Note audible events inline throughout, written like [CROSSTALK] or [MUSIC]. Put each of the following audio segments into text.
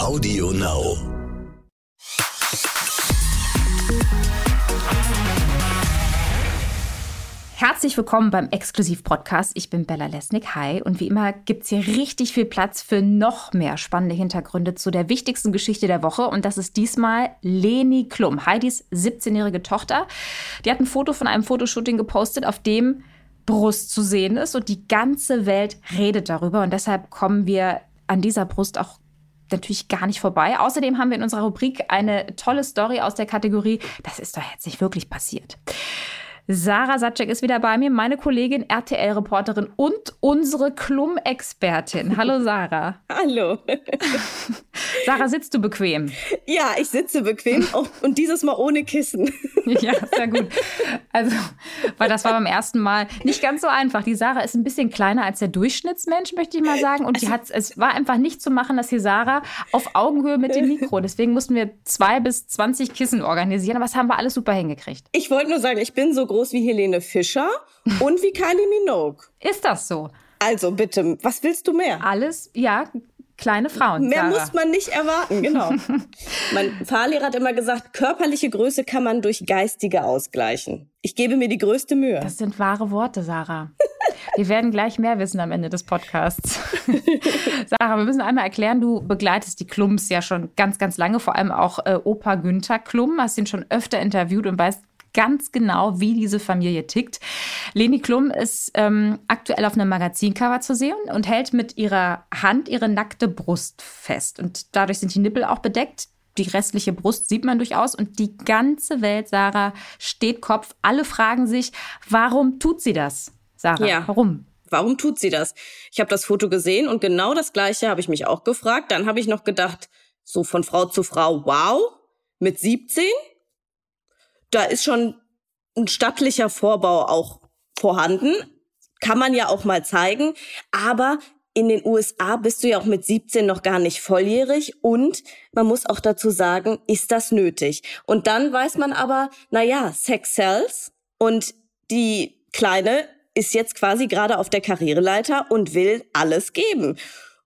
Audio Now. Herzlich willkommen beim Exklusiv-Podcast. Ich bin Bella Lesnick. Hi. Und wie immer gibt es hier richtig viel Platz für noch mehr spannende Hintergründe zu der wichtigsten Geschichte der Woche. Und das ist diesmal Leni Klum, Heidis 17-jährige Tochter. Die hat ein Foto von einem Fotoshooting gepostet, auf dem Brust zu sehen ist. Und die ganze Welt redet darüber. Und deshalb kommen wir an dieser Brust auch natürlich gar nicht vorbei. Außerdem haben wir in unserer Rubrik eine tolle Story aus der Kategorie Das ist doch jetzt nicht wirklich passiert. Sarah Satschek ist wieder bei mir, meine Kollegin, RTL-Reporterin und unsere Klum-Expertin. [LAUGHS] Hallo Sarah. Hallo. [LAUGHS] Sarah, sitzt du bequem? Ja, ich sitze bequem [LAUGHS] und dieses Mal ohne Kissen. Ja, sehr gut. Also, weil das war beim ersten Mal nicht ganz so einfach. Die Sarah ist ein bisschen kleiner als der Durchschnittsmensch, möchte ich mal sagen. Und die also hat, es war einfach nicht zu machen, dass die Sarah auf Augenhöhe mit dem Mikro. Deswegen mussten wir zwei bis zwanzig Kissen organisieren. Aber das haben wir alles super hingekriegt. Ich wollte nur sagen, ich bin so groß wie Helene Fischer und wie Kylie Minogue. Ist das so? Also bitte, was willst du mehr? Alles, ja, kleine Frauen. Mehr Sarah. muss man nicht erwarten, genau. [LAUGHS] mein Fahrlehrer hat immer gesagt, körperliche Größe kann man durch geistige ausgleichen. Ich gebe mir die größte Mühe. Das sind wahre Worte, Sarah. Wir werden gleich mehr wissen am Ende des Podcasts. [LAUGHS] Sarah, wir müssen einmal erklären, du begleitest die Klums ja schon ganz, ganz lange, vor allem auch äh, Opa Günther Klum, hast ihn schon öfter interviewt und weißt ganz genau, wie diese Familie tickt. Leni Klum ist ähm, aktuell auf einem Magazincover zu sehen und hält mit ihrer Hand ihre nackte Brust fest. Und dadurch sind die Nippel auch bedeckt. Die restliche Brust sieht man durchaus und die ganze Welt, Sarah, steht Kopf. Alle fragen sich, warum tut sie das? Sarah, ja. warum? Warum tut sie das? Ich habe das Foto gesehen und genau das gleiche habe ich mich auch gefragt. Dann habe ich noch gedacht, so von Frau zu Frau, wow, mit 17? Da ist schon ein stattlicher Vorbau auch vorhanden. Kann man ja auch mal zeigen. Aber in den USA bist du ja auch mit 17 noch gar nicht volljährig und man muss auch dazu sagen, ist das nötig? Und dann weiß man aber, na ja, Sex sells und die Kleine ist jetzt quasi gerade auf der Karriereleiter und will alles geben.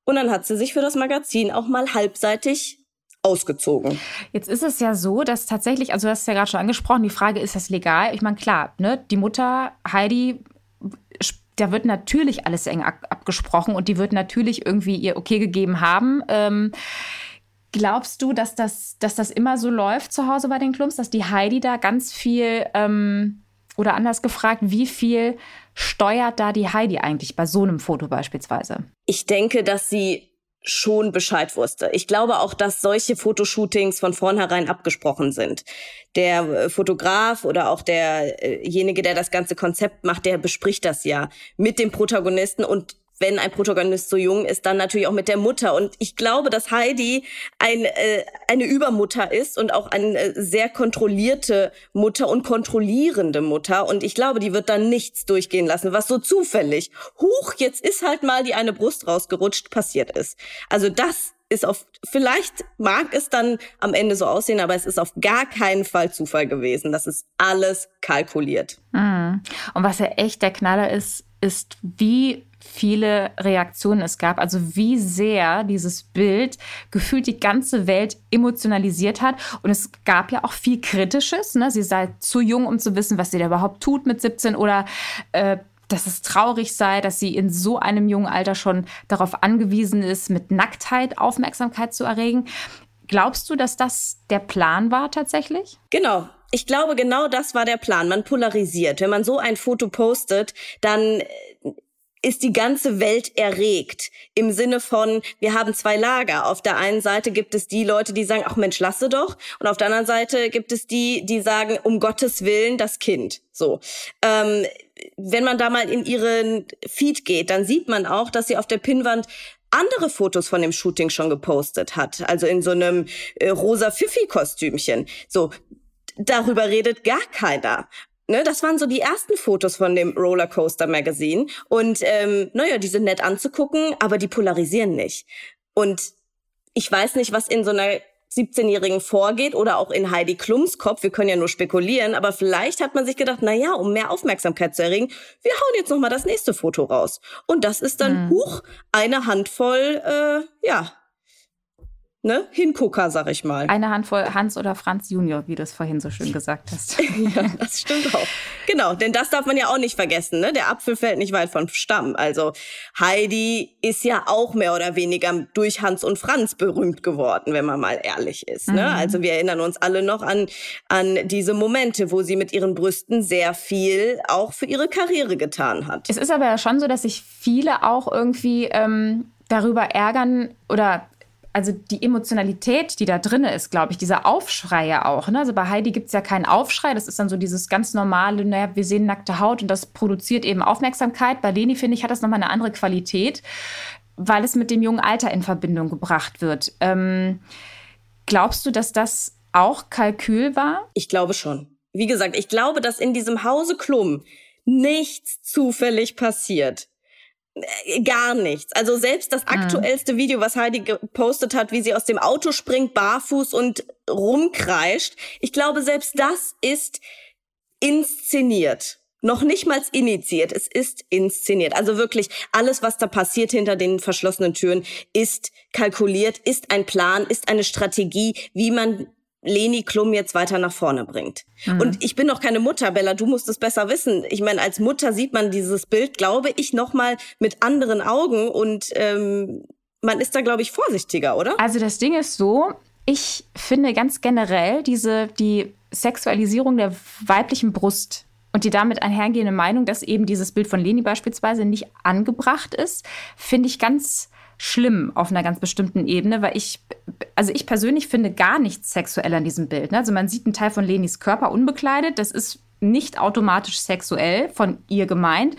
Und dann hat sie sich für das Magazin auch mal halbseitig ausgezogen. Jetzt ist es ja so, dass tatsächlich, also du hast es ja gerade schon angesprochen, die Frage, ist das legal? Ich meine, klar, ne, die Mutter Heidi, da wird natürlich alles eng abgesprochen und die wird natürlich irgendwie ihr Okay gegeben haben. Ähm, glaubst du, dass das, dass das immer so läuft zu Hause bei den Klumps, dass die Heidi da ganz viel, ähm, oder anders gefragt, wie viel steuert da die Heidi eigentlich bei so einem Foto beispielsweise? Ich denke, dass sie schon Bescheid wusste. Ich glaube auch, dass solche Fotoshootings von vornherein abgesprochen sind. Der äh, Fotograf oder auch derjenige, der das ganze Konzept macht, der bespricht das ja mit dem Protagonisten und wenn ein Protagonist so jung ist, dann natürlich auch mit der Mutter. Und ich glaube, dass Heidi ein, äh, eine Übermutter ist und auch eine äh, sehr kontrollierte Mutter und kontrollierende Mutter. Und ich glaube, die wird dann nichts durchgehen lassen, was so zufällig, huch, jetzt ist halt mal die eine Brust rausgerutscht, passiert ist. Also das ist auf, vielleicht mag es dann am Ende so aussehen, aber es ist auf gar keinen Fall Zufall gewesen. Das ist alles kalkuliert. Mhm. Und was ja echt der Knaller ist, ist, wie viele Reaktionen es gab, also wie sehr dieses Bild gefühlt die ganze Welt emotionalisiert hat. Und es gab ja auch viel Kritisches. Ne? Sie sei zu jung, um zu wissen, was sie da überhaupt tut mit 17 oder äh, dass es traurig sei, dass sie in so einem jungen Alter schon darauf angewiesen ist, mit Nacktheit Aufmerksamkeit zu erregen. Glaubst du, dass das der Plan war tatsächlich? Genau. Ich glaube, genau das war der Plan. Man polarisiert. Wenn man so ein Foto postet, dann ist die ganze Welt erregt. Im Sinne von, wir haben zwei Lager. Auf der einen Seite gibt es die Leute, die sagen, ach Mensch, lasse doch. Und auf der anderen Seite gibt es die, die sagen, um Gottes Willen, das Kind. So. Ähm, wenn man da mal in ihren Feed geht, dann sieht man auch, dass sie auf der Pinnwand andere Fotos von dem Shooting schon gepostet hat. Also in so einem äh, rosa Pfiffi-Kostümchen. So, darüber redet gar keiner. Ne, das waren so die ersten Fotos von dem Rollercoaster Magazine. Und ähm, naja, die sind nett anzugucken, aber die polarisieren nicht. Und ich weiß nicht, was in so einer 17-Jährigen vorgeht oder auch in Heidi Klums Kopf. Wir können ja nur spekulieren, aber vielleicht hat man sich gedacht, na ja, um mehr Aufmerksamkeit zu erregen, wir hauen jetzt noch mal das nächste Foto raus. Und das ist dann, mhm. huch, eine Handvoll, äh, ja, ne, Hingucker, sag ich mal. Eine Handvoll Hans oder Franz Junior, wie du es vorhin so schön gesagt hast. [LAUGHS] ja, das stimmt auch. Genau, denn das darf man ja auch nicht vergessen, ne? Der Apfel fällt nicht weit vom Stamm. Also Heidi ist ja auch mehr oder weniger durch Hans und Franz berühmt geworden, wenn man mal ehrlich ist. Ne? Mhm. Also wir erinnern uns alle noch an, an diese Momente, wo sie mit ihren Brüsten sehr viel auch für ihre Karriere getan hat. Es ist aber ja schon so, dass sich viele auch irgendwie ähm, darüber ärgern oder also die Emotionalität, die da drin ist, glaube ich, dieser Aufschrei ja auch. Ne? Also bei Heidi gibt es ja keinen Aufschrei, das ist dann so dieses ganz normale, naja, wir sehen nackte Haut und das produziert eben Aufmerksamkeit. Bei Leni, finde ich, hat das nochmal eine andere Qualität, weil es mit dem jungen Alter in Verbindung gebracht wird. Ähm, glaubst du, dass das auch Kalkül war? Ich glaube schon. Wie gesagt, ich glaube, dass in diesem Hause Klum nichts zufällig passiert. Äh, gar nichts. Also selbst das ah. aktuellste Video, was Heidi gepostet hat, wie sie aus dem Auto springt, barfuß und rumkreischt. Ich glaube, selbst das ist inszeniert. Noch nicht mal initiiert, es ist inszeniert. Also wirklich alles, was da passiert hinter den verschlossenen Türen, ist kalkuliert, ist ein Plan, ist eine Strategie, wie man Leni Klum jetzt weiter nach vorne bringt. Mhm. Und ich bin noch keine Mutter, Bella, du musst es besser wissen. Ich meine, als Mutter sieht man dieses Bild, glaube ich, noch mal mit anderen Augen und ähm, man ist da, glaube ich, vorsichtiger, oder? Also das Ding ist so, ich finde ganz generell diese die Sexualisierung der weiblichen Brust und die damit einhergehende Meinung, dass eben dieses Bild von Leni beispielsweise nicht angebracht ist, finde ich ganz schlimm auf einer ganz bestimmten Ebene, weil ich, also ich persönlich finde gar nichts sexuell an diesem Bild. Ne? Also man sieht einen Teil von Lenis Körper unbekleidet. Das ist nicht automatisch sexuell von ihr gemeint.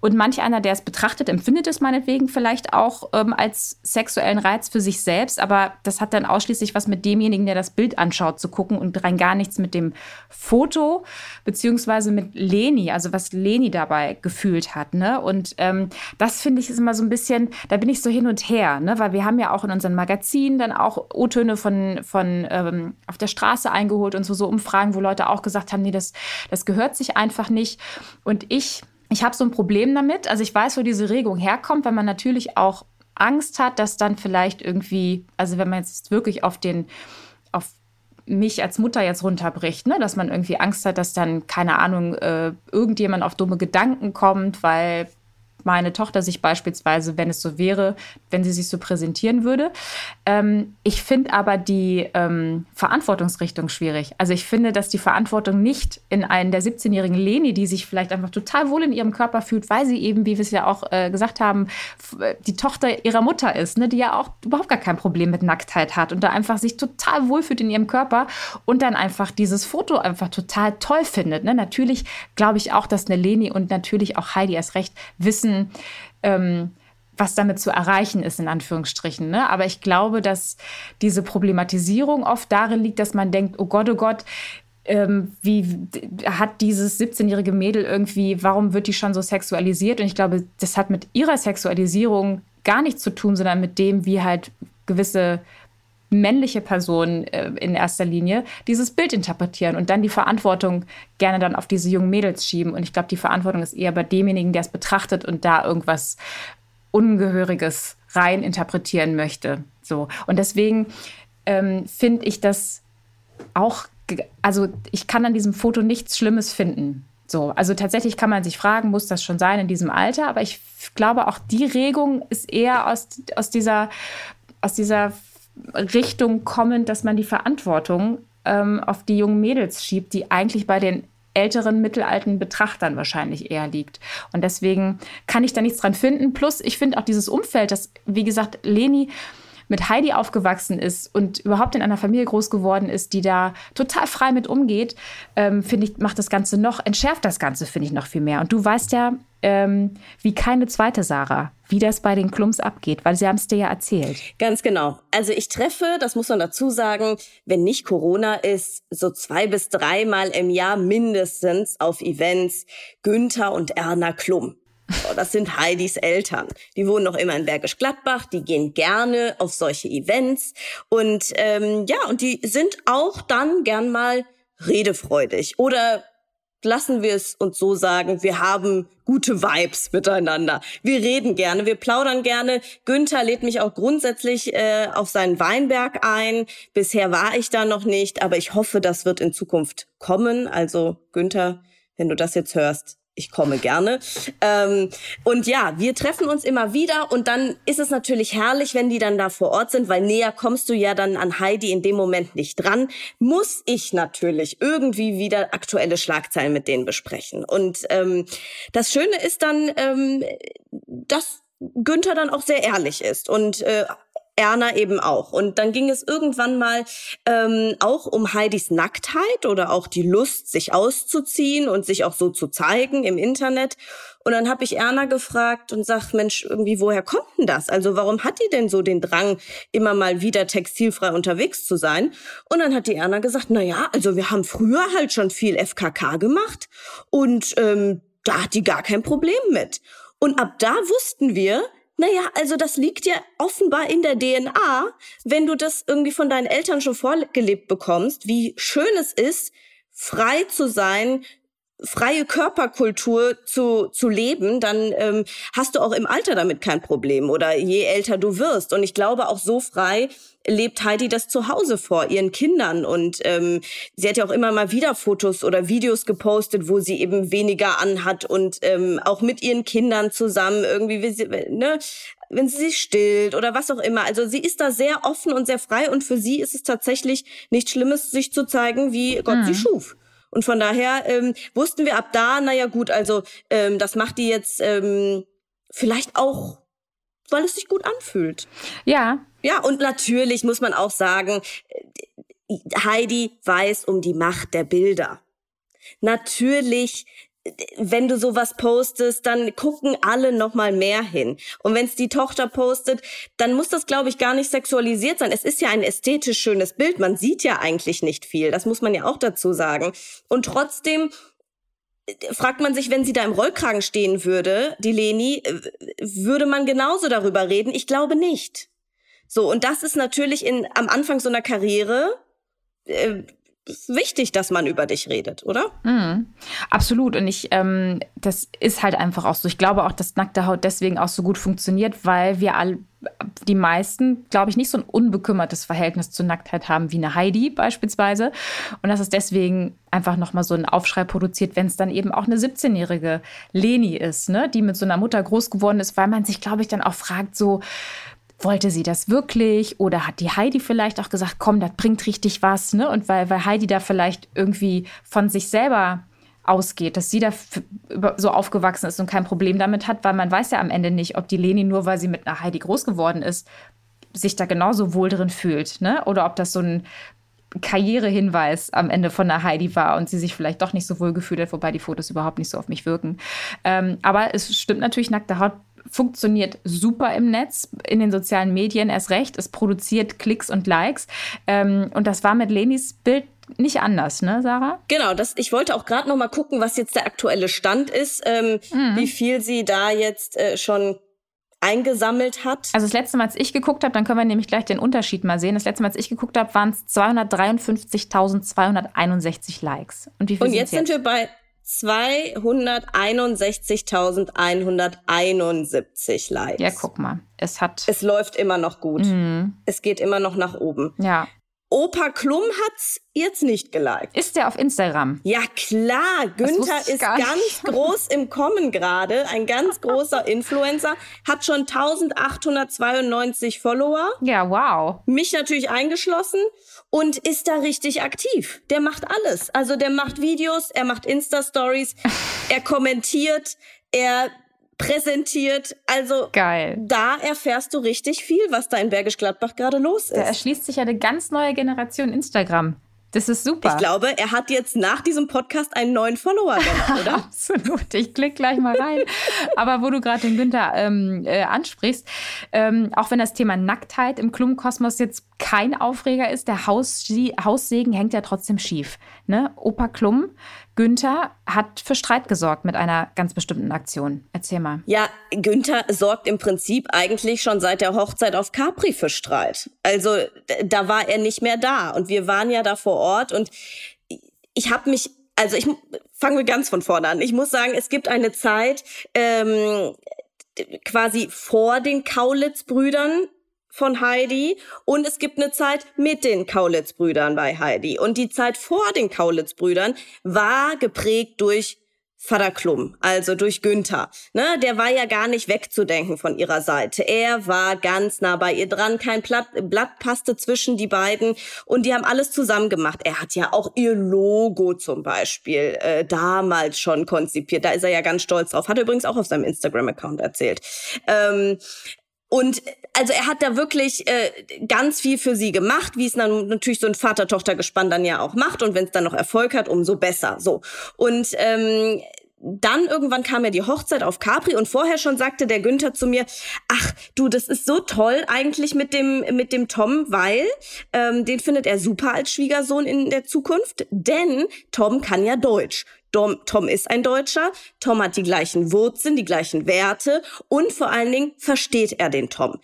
Und manch einer, der es betrachtet, empfindet es meinetwegen vielleicht auch ähm, als sexuellen Reiz für sich selbst. Aber das hat dann ausschließlich was mit demjenigen, der das Bild anschaut, zu gucken und rein gar nichts mit dem Foto beziehungsweise mit Leni, also was Leni dabei gefühlt hat. Ne? Und ähm, das finde ich ist immer so ein bisschen, da bin ich so hin und her, ne? weil wir haben ja auch in unseren Magazinen dann auch O-Töne von, von ähm, auf der Straße eingeholt und so, so Umfragen, wo Leute auch gesagt haben, nee, das, das gehört sich einfach nicht. Und ich, ich habe so ein Problem damit. Also ich weiß, wo diese Regung herkommt, weil man natürlich auch Angst hat, dass dann vielleicht irgendwie, also wenn man jetzt wirklich auf den, auf mich als Mutter jetzt runterbricht, ne? dass man irgendwie Angst hat, dass dann, keine Ahnung, äh, irgendjemand auf dumme Gedanken kommt, weil meine Tochter sich beispielsweise, wenn es so wäre, wenn sie sich so präsentieren würde. Ähm, ich finde aber die ähm, Verantwortungsrichtung schwierig. Also ich finde, dass die Verantwortung nicht in einen der 17-jährigen Leni, die sich vielleicht einfach total wohl in ihrem Körper fühlt, weil sie eben, wie wir es ja auch äh, gesagt haben, die Tochter ihrer Mutter ist, ne, die ja auch überhaupt gar kein Problem mit Nacktheit hat und da einfach sich total wohlfühlt in ihrem Körper und dann einfach dieses Foto einfach total toll findet. Ne? Natürlich glaube ich auch, dass eine Leni und natürlich auch Heidi erst recht wissen, wissen, ähm, was damit zu erreichen ist, in Anführungsstrichen. Ne? Aber ich glaube, dass diese Problematisierung oft darin liegt, dass man denkt, oh Gott, oh Gott, ähm, wie hat dieses 17-jährige Mädel irgendwie, warum wird die schon so sexualisiert? Und ich glaube, das hat mit ihrer Sexualisierung gar nichts zu tun, sondern mit dem, wie halt gewisse männliche Personen äh, in erster Linie dieses Bild interpretieren und dann die Verantwortung gerne dann auf diese jungen Mädels schieben. Und ich glaube, die Verantwortung ist eher bei demjenigen, der es betrachtet und da irgendwas Ungehöriges rein interpretieren möchte. So. Und deswegen ähm, finde ich das auch, also ich kann an diesem Foto nichts Schlimmes finden. So, also tatsächlich kann man sich fragen, muss das schon sein in diesem Alter? Aber ich glaube, auch die Regung ist eher aus, aus dieser, aus dieser Richtung kommend, dass man die Verantwortung ähm, auf die jungen Mädels schiebt, die eigentlich bei den älteren mittelalten Betrachtern wahrscheinlich eher liegt. Und deswegen kann ich da nichts dran finden. Plus, ich finde auch dieses Umfeld, das, wie gesagt, Leni mit Heidi aufgewachsen ist und überhaupt in einer Familie groß geworden ist, die da total frei mit umgeht, ähm, finde ich, macht das Ganze noch, entschärft das Ganze, finde ich, noch viel mehr. Und du weißt ja, ähm, wie keine zweite Sarah, wie das bei den Klums abgeht, weil sie haben es dir ja erzählt. Ganz genau. Also ich treffe, das muss man dazu sagen, wenn nicht Corona ist, so zwei bis dreimal im Jahr mindestens auf Events Günther und Erna Klum. Das sind Heidis Eltern. Die wohnen noch immer in Bergisch Gladbach, die gehen gerne auf solche Events und ähm, ja, und die sind auch dann gern mal redefreudig oder lassen wir es uns so sagen, wir haben gute Vibes miteinander. Wir reden gerne, wir plaudern gerne. Günther lädt mich auch grundsätzlich äh, auf seinen Weinberg ein. Bisher war ich da noch nicht, aber ich hoffe, das wird in Zukunft kommen. Also Günther, wenn du das jetzt hörst, ich komme gerne. Ähm, und ja, wir treffen uns immer wieder und dann ist es natürlich herrlich, wenn die dann da vor Ort sind, weil näher kommst du ja dann an Heidi in dem Moment nicht dran. Muss ich natürlich irgendwie wieder aktuelle Schlagzeilen mit denen besprechen. Und ähm, das Schöne ist dann, ähm, dass Günther dann auch sehr ehrlich ist und äh, Erna eben auch. Und dann ging es irgendwann mal ähm, auch um Heidis Nacktheit oder auch die Lust, sich auszuziehen und sich auch so zu zeigen im Internet. Und dann habe ich Erna gefragt und sag, Mensch, irgendwie, woher kommt denn das? Also warum hat die denn so den Drang, immer mal wieder textilfrei unterwegs zu sein? Und dann hat die Erna gesagt, na ja, also wir haben früher halt schon viel FKK gemacht und ähm, da hat die gar kein Problem mit. Und ab da wussten wir, naja, also das liegt ja offenbar in der DNA, wenn du das irgendwie von deinen Eltern schon vorgelebt bekommst, wie schön es ist, frei zu sein, freie Körperkultur zu, zu leben, dann ähm, hast du auch im Alter damit kein Problem oder je älter du wirst. Und ich glaube, auch so frei lebt Heidi das zu Hause vor, ihren Kindern. Und ähm, sie hat ja auch immer mal wieder Fotos oder Videos gepostet, wo sie eben weniger anhat und ähm, auch mit ihren Kindern zusammen irgendwie, wie sie, ne, wenn sie sich stillt oder was auch immer. Also sie ist da sehr offen und sehr frei und für sie ist es tatsächlich nichts Schlimmes, sich zu zeigen, wie Gott mhm. sie schuf. Und von daher ähm, wussten wir ab da, naja gut, also ähm, das macht die jetzt ähm, vielleicht auch, weil es sich gut anfühlt. Ja. Ja, und natürlich muss man auch sagen, äh, Heidi weiß um die Macht der Bilder. Natürlich wenn du sowas postest, dann gucken alle noch mal mehr hin. Und wenn es die Tochter postet, dann muss das, glaube ich, gar nicht sexualisiert sein. Es ist ja ein ästhetisch schönes Bild. Man sieht ja eigentlich nicht viel. Das muss man ja auch dazu sagen. Und trotzdem äh, fragt man sich, wenn sie da im Rollkragen stehen würde, die Leni, äh, würde man genauso darüber reden? Ich glaube nicht. So, und das ist natürlich in, am Anfang so einer Karriere, wichtig, dass man über dich redet, oder? Mhm. Absolut. Und ich, ähm, das ist halt einfach auch so. Ich glaube auch, dass nackte Haut deswegen auch so gut funktioniert, weil wir alle, die meisten, glaube ich, nicht so ein unbekümmertes Verhältnis zur Nacktheit haben wie eine Heidi beispielsweise. Und dass es deswegen einfach nochmal so einen Aufschrei produziert, wenn es dann eben auch eine 17-jährige Leni ist, ne, die mit so einer Mutter groß geworden ist, weil man sich, glaube ich, dann auch fragt, so, wollte sie das wirklich oder hat die Heidi vielleicht auch gesagt, komm, das bringt richtig was, ne? Und weil, weil Heidi da vielleicht irgendwie von sich selber ausgeht, dass sie da so aufgewachsen ist und kein Problem damit hat, weil man weiß ja am Ende nicht, ob die Leni nur, weil sie mit einer Heidi groß geworden ist, sich da genauso wohl drin fühlt, ne? Oder ob das so ein Karrierehinweis am Ende von der Heidi war und sie sich vielleicht doch nicht so wohl gefühlt hat, wobei die Fotos überhaupt nicht so auf mich wirken. Ähm, aber es stimmt natürlich, nackte Haut funktioniert super im Netz, in den sozialen Medien erst recht. Es produziert Klicks und Likes. Ähm, und das war mit Lenis Bild nicht anders, ne, Sarah? Genau, das, ich wollte auch gerade noch mal gucken, was jetzt der aktuelle Stand ist, ähm, mhm. wie viel sie da jetzt äh, schon eingesammelt hat. Also das letzte Mal, als ich geguckt habe, dann können wir nämlich gleich den Unterschied mal sehen. Das letzte Mal, als ich geguckt habe, waren es 253.261 Likes. Und wie viel Und jetzt, jetzt sind wir bei 261.171 Likes. Ja, guck mal. Es hat. Es läuft immer noch gut. Mhm. Es geht immer noch nach oben. Ja. Opa Klum hat's jetzt nicht geliked. Ist der auf Instagram? Ja, klar. Günther ist ganz [LAUGHS] groß im Kommen gerade. Ein ganz großer [LAUGHS] Influencer. Hat schon 1892 Follower. Ja, wow. Mich natürlich eingeschlossen und ist da richtig aktiv. Der macht alles. Also der macht Videos, er macht Insta-Stories, [LAUGHS] er kommentiert, er präsentiert. Also Geil. da erfährst du richtig viel, was da in Bergisch Gladbach gerade los ist. Da erschließt sich ja eine ganz neue Generation Instagram. Das ist super. Ich glaube, er hat jetzt nach diesem Podcast einen neuen Follower gemacht, [LAUGHS] oder? Absolut. Ich klicke gleich mal rein. Aber wo du gerade den Günther ähm, äh, ansprichst, ähm, auch wenn das Thema Nacktheit im Klumkosmos jetzt kein Aufreger ist, der Haussegen hängt ja trotzdem schief. Ne? Opa Klum Günther hat für Streit gesorgt mit einer ganz bestimmten Aktion. Erzähl mal. Ja, Günther sorgt im Prinzip eigentlich schon seit der Hochzeit auf Capri für Streit. Also da war er nicht mehr da und wir waren ja da vor Ort und ich habe mich also ich fangen wir ganz von vorne an. Ich muss sagen, es gibt eine Zeit ähm, quasi vor den Kaulitz-Brüdern von Heidi und es gibt eine Zeit mit den Kaulitz-Brüdern bei Heidi. Und die Zeit vor den Kaulitz-Brüdern war geprägt durch Vater Klum, also durch Günther. Ne, der war ja gar nicht wegzudenken von ihrer Seite. Er war ganz nah bei ihr dran, kein Blatt, Blatt passte zwischen die beiden und die haben alles zusammen gemacht. Er hat ja auch ihr Logo zum Beispiel äh, damals schon konzipiert. Da ist er ja ganz stolz drauf. Hat er übrigens auch auf seinem Instagram-Account erzählt. Ähm, und also er hat da wirklich äh, ganz viel für sie gemacht, wie es dann natürlich so ein Vater-Tochter-Gespann dann ja auch macht. Und wenn es dann noch Erfolg hat, umso besser. So. Und ähm, dann irgendwann kam ja die Hochzeit auf Capri und vorher schon sagte der Günther zu mir, ach du, das ist so toll eigentlich mit dem mit dem Tom, weil ähm, den findet er super als Schwiegersohn in der Zukunft, denn Tom kann ja Deutsch. Tom, Tom ist ein Deutscher, Tom hat die gleichen Wurzeln, die gleichen Werte und vor allen Dingen versteht er den Tom.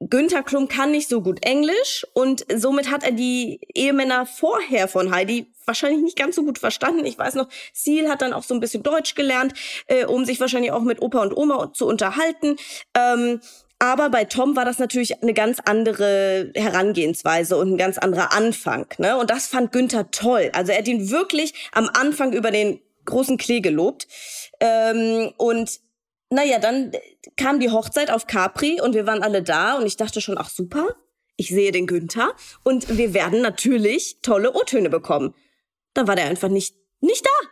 Günther Klum kann nicht so gut Englisch und somit hat er die Ehemänner vorher von Heidi wahrscheinlich nicht ganz so gut verstanden. Ich weiß noch, Seal hat dann auch so ein bisschen Deutsch gelernt, äh, um sich wahrscheinlich auch mit Opa und Oma zu unterhalten. Ähm, aber bei Tom war das natürlich eine ganz andere Herangehensweise und ein ganz anderer Anfang. Ne? Und das fand Günther toll. Also er hat ihn wirklich am Anfang über den großen Klee gelobt. Ähm, und naja, dann kam die Hochzeit auf Capri und wir waren alle da und ich dachte schon, ach super, ich sehe den Günther und wir werden natürlich tolle O-Töne bekommen. Dann war der einfach nicht, nicht da.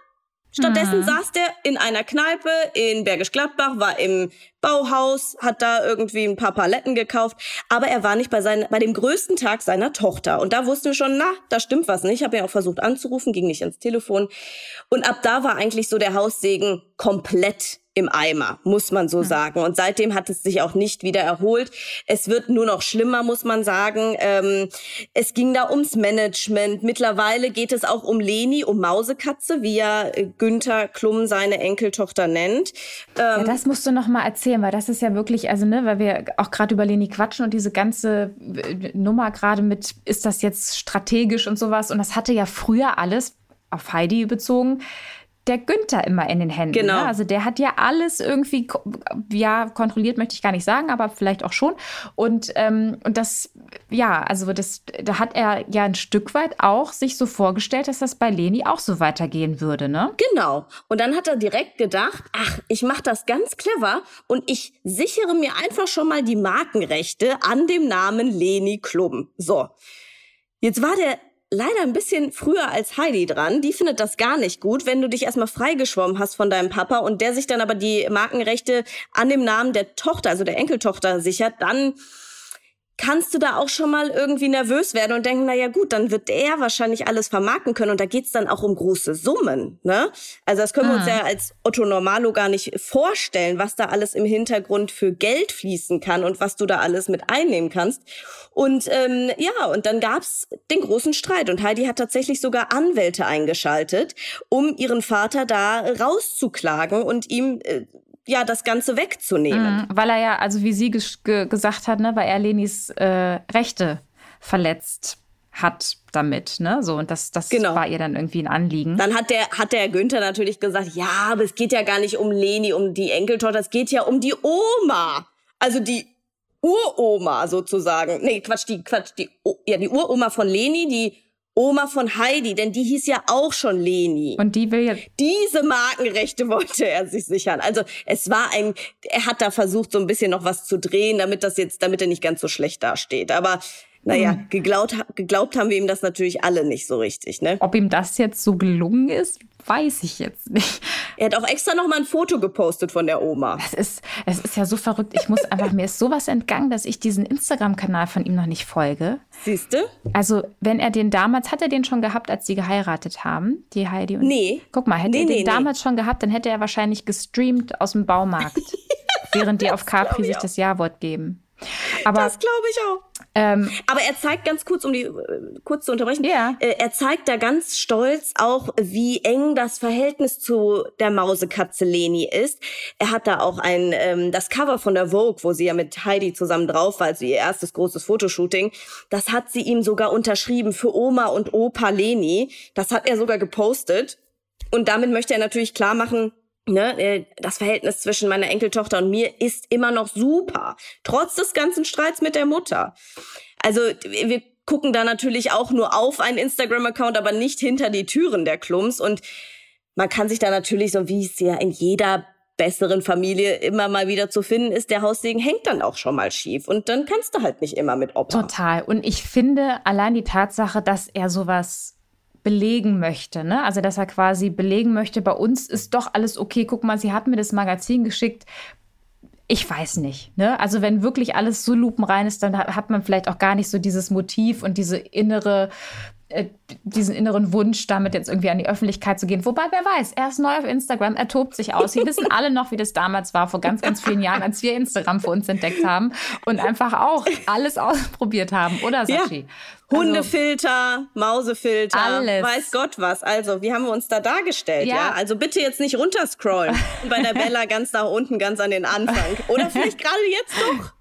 Stattdessen mhm. saß der in einer Kneipe in Bergisch Gladbach, war im Bauhaus, hat da irgendwie ein paar Paletten gekauft, aber er war nicht bei, seinen, bei dem größten Tag seiner Tochter. Und da wussten wir schon, na, da stimmt was nicht. Ich habe ja auch versucht anzurufen, ging nicht ins Telefon. Und ab da war eigentlich so der Haussegen komplett im Eimer, muss man so sagen. Und seitdem hat es sich auch nicht wieder erholt. Es wird nur noch schlimmer, muss man sagen. Ähm, es ging da ums Management. Mittlerweile geht es auch um Leni, um Mausekatze, wie ja äh, Günther Klum seine Enkeltochter nennt. Ähm, ja, das musst du noch mal erzählen, weil das ist ja wirklich, also ne, weil wir auch gerade über Leni quatschen und diese ganze äh, Nummer gerade mit, ist das jetzt strategisch und sowas. Und das hatte ja früher alles auf Heidi bezogen der Günther immer in den Händen. Ne? Genau. Ne? Also der hat ja alles irgendwie, ja, kontrolliert möchte ich gar nicht sagen, aber vielleicht auch schon. Und, ähm, und das, ja, also das, da hat er ja ein Stück weit auch sich so vorgestellt, dass das bei Leni auch so weitergehen würde, ne? Genau. Und dann hat er direkt gedacht, ach, ich mache das ganz clever und ich sichere mir einfach schon mal die Markenrechte an dem Namen Leni Klum. So. Jetzt war der leider ein bisschen früher als Heidi dran. Die findet das gar nicht gut, wenn du dich erstmal freigeschwommen hast von deinem Papa und der sich dann aber die Markenrechte an dem Namen der Tochter, also der Enkeltochter sichert, dann kannst du da auch schon mal irgendwie nervös werden und denken, na ja gut, dann wird er wahrscheinlich alles vermarkten können und da geht's dann auch um große Summen, ne? Also das können ah. wir uns ah. ja als Otto Normalo gar nicht vorstellen, was da alles im Hintergrund für Geld fließen kann und was du da alles mit einnehmen kannst. Und ähm, ja, und dann gab's den großen Streit und Heidi hat tatsächlich sogar Anwälte eingeschaltet, um ihren Vater da rauszuklagen und ihm äh, ja, das Ganze wegzunehmen. Mhm, weil er ja, also wie sie ge gesagt hat, ne, weil er Lenis äh, Rechte verletzt hat damit, ne? So, und das, das genau. war ihr dann irgendwie ein Anliegen. Dann hat der, hat der Günther natürlich gesagt, ja, aber es geht ja gar nicht um Leni, um die Enkeltochter, es geht ja um die Oma. Also die Uroma sozusagen. Nee, Quatsch, die, Quatsch, die, ja, die Uroma von Leni, die Oma von Heidi, denn die hieß ja auch schon Leni. Und die will jetzt. Diese Markenrechte wollte er sich sichern. Also es war ein, er hat da versucht, so ein bisschen noch was zu drehen, damit das jetzt, damit er nicht ganz so schlecht dasteht. Aber naja, mhm. geglaubt, geglaubt haben wir ihm das natürlich alle nicht so richtig, ne? Ob ihm das jetzt so gelungen ist, weiß ich jetzt nicht. Er hat auch extra noch mal ein Foto gepostet von der Oma. Es ist, es ist ja so verrückt. Ich muss einfach, mir ist sowas entgangen, dass ich diesen Instagram-Kanal von ihm noch nicht folge. Siehste? Also, wenn er den damals, hat er den schon gehabt, als sie geheiratet haben, die Heidi und. Nee. Guck mal, hätte nee, er den nee, damals nee. schon gehabt, dann hätte er wahrscheinlich gestreamt aus dem Baumarkt. [LAUGHS] während die auf Capri sich das Ja-Wort geben. Aber, das glaube ich auch. Ähm, Aber er zeigt ganz kurz, um die äh, kurz zu unterbrechen, ja. äh, er zeigt da ganz stolz auch, wie eng das Verhältnis zu der Mausekatze Leni ist. Er hat da auch ein ähm, das Cover von der Vogue, wo sie ja mit Heidi zusammen drauf war, also ihr erstes großes Fotoshooting. Das hat sie ihm sogar unterschrieben für Oma und Opa Leni. Das hat er sogar gepostet. Und damit möchte er natürlich klar machen, ne, äh, das Verhältnis zwischen meiner Enkeltochter und mir ist immer noch super, trotz des ganzen Streits mit der Mutter. Also wir gucken da natürlich auch nur auf einen Instagram-Account, aber nicht hinter die Türen der Klums. Und man kann sich da natürlich, so wie es ja in jeder besseren Familie immer mal wieder zu finden ist, der Haussegen hängt dann auch schon mal schief. Und dann kannst du halt nicht immer mit Opa. Total. Und ich finde allein die Tatsache, dass er sowas belegen möchte, ne? Also dass er quasi belegen möchte, bei uns ist doch alles okay. Guck mal, sie hat mir das Magazin geschickt. Ich weiß nicht. Ne? Also wenn wirklich alles so lupenrein ist, dann hat man vielleicht auch gar nicht so dieses Motiv und diese innere diesen inneren Wunsch, damit jetzt irgendwie an die Öffentlichkeit zu gehen. Wobei, wer weiß, er ist neu auf Instagram, er tobt sich aus. Wir wissen alle noch, wie das damals war, vor ganz, ganz vielen Jahren, als wir Instagram für uns entdeckt haben und einfach auch alles ausprobiert haben, oder Sachi? Ja. Hundefilter, Mausefilter, alles. weiß Gott was. Also, wie haben wir uns da dargestellt? Ja. ja? Also bitte jetzt nicht runterscrollen. Bei der [LAUGHS] Bella ganz nach unten, ganz an den Anfang. Oder vielleicht gerade jetzt doch.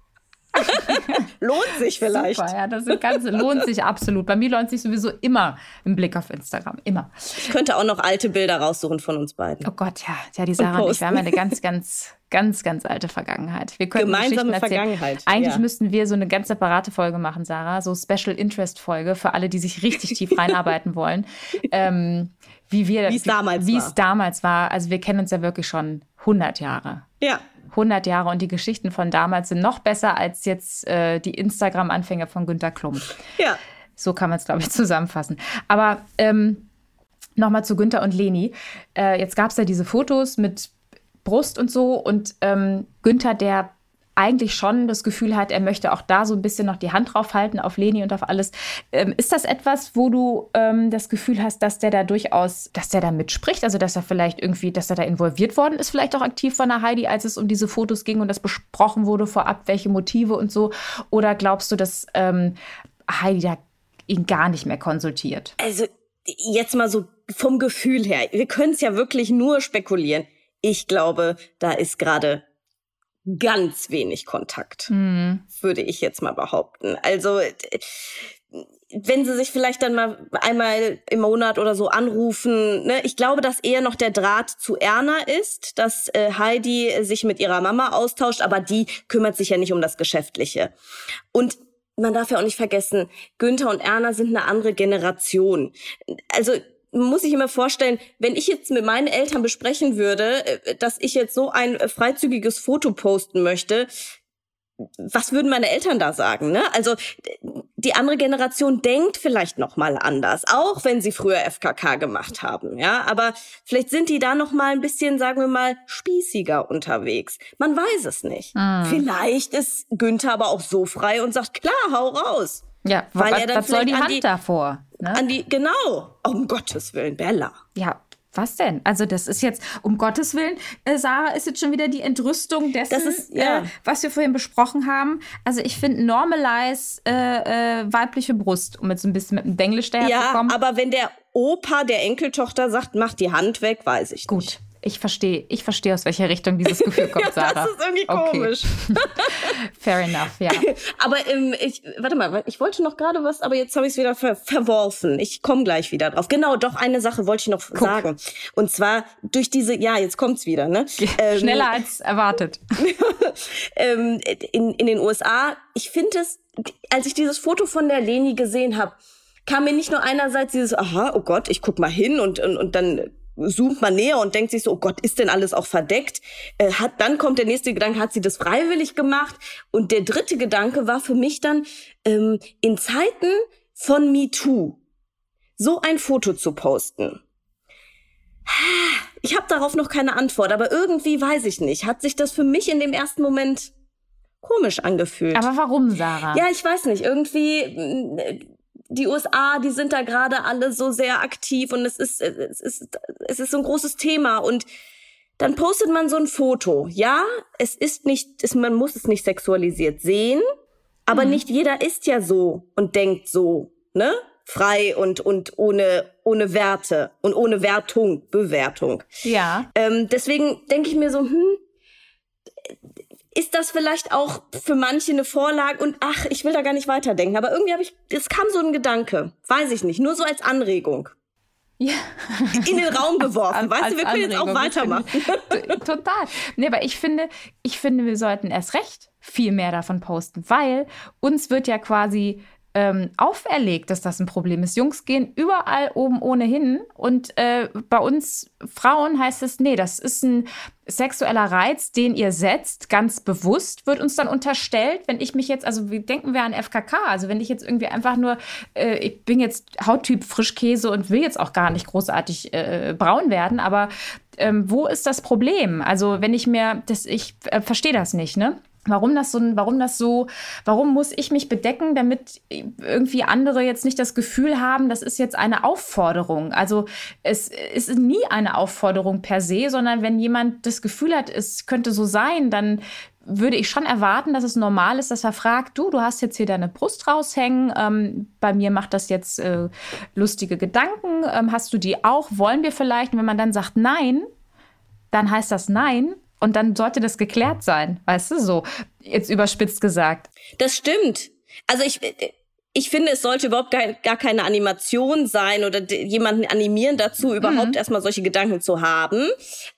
[LAUGHS] lohnt sich vielleicht. Super, ja, das Ganze lohnt sich absolut. Bei mir lohnt sich sowieso immer ein Blick auf Instagram. Immer. Ich könnte auch noch alte Bilder raussuchen von uns beiden. Oh Gott, ja. Ja, die Sarah und, und ich, wir haben eine ganz, ganz, ganz, ganz alte Vergangenheit. Wir können Gemeinsame Vergangenheit. Eigentlich ja. müssten wir so eine ganz separate Folge machen, Sarah. So Special Interest Folge für alle, die sich richtig tief [LAUGHS] reinarbeiten wollen. Ähm, wie wir, wie es damals wie es damals war. Also wir kennen uns ja wirklich schon 100 Jahre. Ja. 100 Jahre und die Geschichten von damals sind noch besser als jetzt äh, die Instagram-Anfänge von Günter Klum. Ja. So kann man es, glaube ich, zusammenfassen. Aber ähm, nochmal zu Günther und Leni. Äh, jetzt gab es ja diese Fotos mit Brust und so und ähm, Günther, der eigentlich schon das Gefühl hat, er möchte auch da so ein bisschen noch die Hand drauf halten auf Leni und auf alles. Ähm, ist das etwas, wo du ähm, das Gefühl hast, dass der da durchaus, dass der da mitspricht? Also, dass er vielleicht irgendwie, dass er da involviert worden ist, vielleicht auch aktiv von der Heidi, als es um diese Fotos ging und das besprochen wurde vorab, welche Motive und so? Oder glaubst du, dass ähm, Heidi da ihn gar nicht mehr konsultiert? Also, jetzt mal so vom Gefühl her. Wir können es ja wirklich nur spekulieren. Ich glaube, da ist gerade ganz wenig Kontakt, mhm. würde ich jetzt mal behaupten. Also wenn sie sich vielleicht dann mal einmal im Monat oder so anrufen. Ne? Ich glaube, dass eher noch der Draht zu Erna ist, dass äh, Heidi sich mit ihrer Mama austauscht, aber die kümmert sich ja nicht um das Geschäftliche. Und man darf ja auch nicht vergessen, Günther und Erna sind eine andere Generation. Also muss ich immer vorstellen, wenn ich jetzt mit meinen Eltern besprechen würde, äh, dass ich jetzt so ein äh, freizügiges Foto posten möchte, was würden meine Eltern da sagen? Ne? Also die andere Generation denkt vielleicht noch mal anders, auch wenn sie früher FKK gemacht haben. Ja, aber vielleicht sind die da noch mal ein bisschen, sagen wir mal, spießiger unterwegs. Man weiß es nicht. Mhm. Vielleicht ist Günther aber auch so frei und sagt klar, hau raus. Ja, weil was, er dann was soll die Hand die, davor? Ne? An die, genau. Um Gottes Willen, Bella. Ja, was denn? Also das ist jetzt, um Gottes Willen, äh, Sarah, ist jetzt schon wieder die Entrüstung dessen, das ist, ja. äh, was wir vorhin besprochen haben. Also ich finde, normalize äh, äh, weibliche Brust, um jetzt ein bisschen mit dem Denglisch daherzukommen. Ja, aber wenn der Opa der Enkeltochter sagt, mach die Hand weg, weiß ich Gut. nicht. Ich verstehe, ich verstehe, aus welcher Richtung dieses Gefühl [LAUGHS] kommt, Sarah. das ist irgendwie okay. komisch. [LAUGHS] Fair enough, ja. [LAUGHS] aber ähm, ich, warte mal, ich wollte noch gerade was, aber jetzt habe ich es wieder ver verworfen. Ich komme gleich wieder drauf. Genau, doch eine Sache wollte ich noch Guck. sagen. Und zwar durch diese, ja, jetzt kommt's wieder, ne? Ähm, Schneller als erwartet. ähm, in, in den USA, ich finde es, als ich dieses Foto von der Leni gesehen habe, kam mir nicht nur einerseits dieses, aha, oh Gott, ich guck mal hin und, und, und dann zoomt man näher und denkt sich so, oh Gott, ist denn alles auch verdeckt? Äh, hat, dann kommt der nächste Gedanke, hat sie das freiwillig gemacht? Und der dritte Gedanke war für mich dann, ähm, in Zeiten von MeToo so ein Foto zu posten. Ich habe darauf noch keine Antwort, aber irgendwie weiß ich nicht. Hat sich das für mich in dem ersten Moment komisch angefühlt. Aber warum, Sarah? Ja, ich weiß nicht. Irgendwie die USA, die sind da gerade alle so sehr aktiv und es ist, es ist, es ist so ein großes Thema und dann postet man so ein Foto. Ja, es ist nicht, es, man muss es nicht sexualisiert sehen, aber mhm. nicht jeder ist ja so und denkt so, ne? Frei und, und ohne, ohne Werte und ohne Wertung, Bewertung. Ja. Ähm, deswegen denke ich mir so, hm, ist das vielleicht auch für manche eine Vorlage und ach, ich will da gar nicht weiterdenken. Aber irgendwie habe ich, es kam so ein Gedanke. Weiß ich nicht. Nur so als Anregung. ja. in den Raum [LAUGHS] geworfen. Als, weißt als du, wir können jetzt auch weitermachen. Total. Nee, aber ich finde, ich finde, wir sollten erst recht viel mehr davon posten, weil uns wird ja quasi ähm, auferlegt, dass das ein Problem ist. Jungs gehen überall oben ohnehin und äh, bei uns Frauen heißt es, nee, das ist ein sexueller Reiz, den ihr setzt, ganz bewusst, wird uns dann unterstellt, wenn ich mich jetzt, also wie denken wir an FKK, also wenn ich jetzt irgendwie einfach nur, äh, ich bin jetzt Hauttyp Frischkäse und will jetzt auch gar nicht großartig äh, braun werden, aber ähm, wo ist das Problem? Also wenn ich mir, das, ich äh, verstehe das nicht, ne? Warum das so, warum das so, warum muss ich mich bedecken, damit irgendwie andere jetzt nicht das Gefühl haben, das ist jetzt eine Aufforderung. Also es ist nie eine Aufforderung per se, sondern wenn jemand das Gefühl hat, es könnte so sein, dann würde ich schon erwarten, dass es normal ist, dass er fragt, du, du hast jetzt hier deine Brust raushängen, ähm, bei mir macht das jetzt äh, lustige Gedanken, ähm, hast du die auch, wollen wir vielleicht? Und wenn man dann sagt nein, dann heißt das nein und dann sollte das geklärt sein, weißt du, so jetzt überspitzt gesagt. Das stimmt. Also ich, ich finde, es sollte überhaupt gar, gar keine Animation sein oder jemanden animieren dazu, überhaupt mhm. erstmal solche Gedanken zu haben.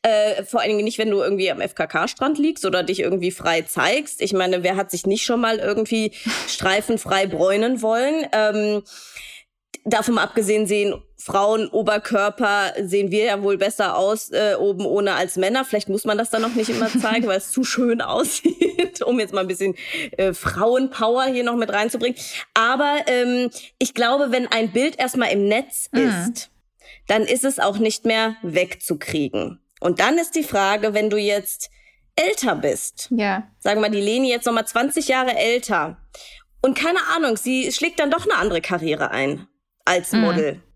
Äh, vor allen Dingen nicht, wenn du irgendwie am FKK-Strand liegst oder dich irgendwie frei zeigst. Ich meine, wer hat sich nicht schon mal irgendwie streifenfrei bräunen wollen? Ähm, davon abgesehen sehen Frauen Oberkörper sehen wir ja wohl besser aus äh, oben ohne als Männer. Vielleicht muss man das dann noch nicht immer zeigen, weil es zu schön [LAUGHS] aussieht, um jetzt mal ein bisschen äh, Frauenpower hier noch mit reinzubringen. Aber ähm, ich glaube, wenn ein Bild erstmal im Netz mhm. ist, dann ist es auch nicht mehr wegzukriegen. Und dann ist die Frage, wenn du jetzt älter bist, ja. sagen wir mal die Leni jetzt noch mal 20 Jahre älter und keine Ahnung, sie schlägt dann doch eine andere Karriere ein als mhm. Model. Mhm.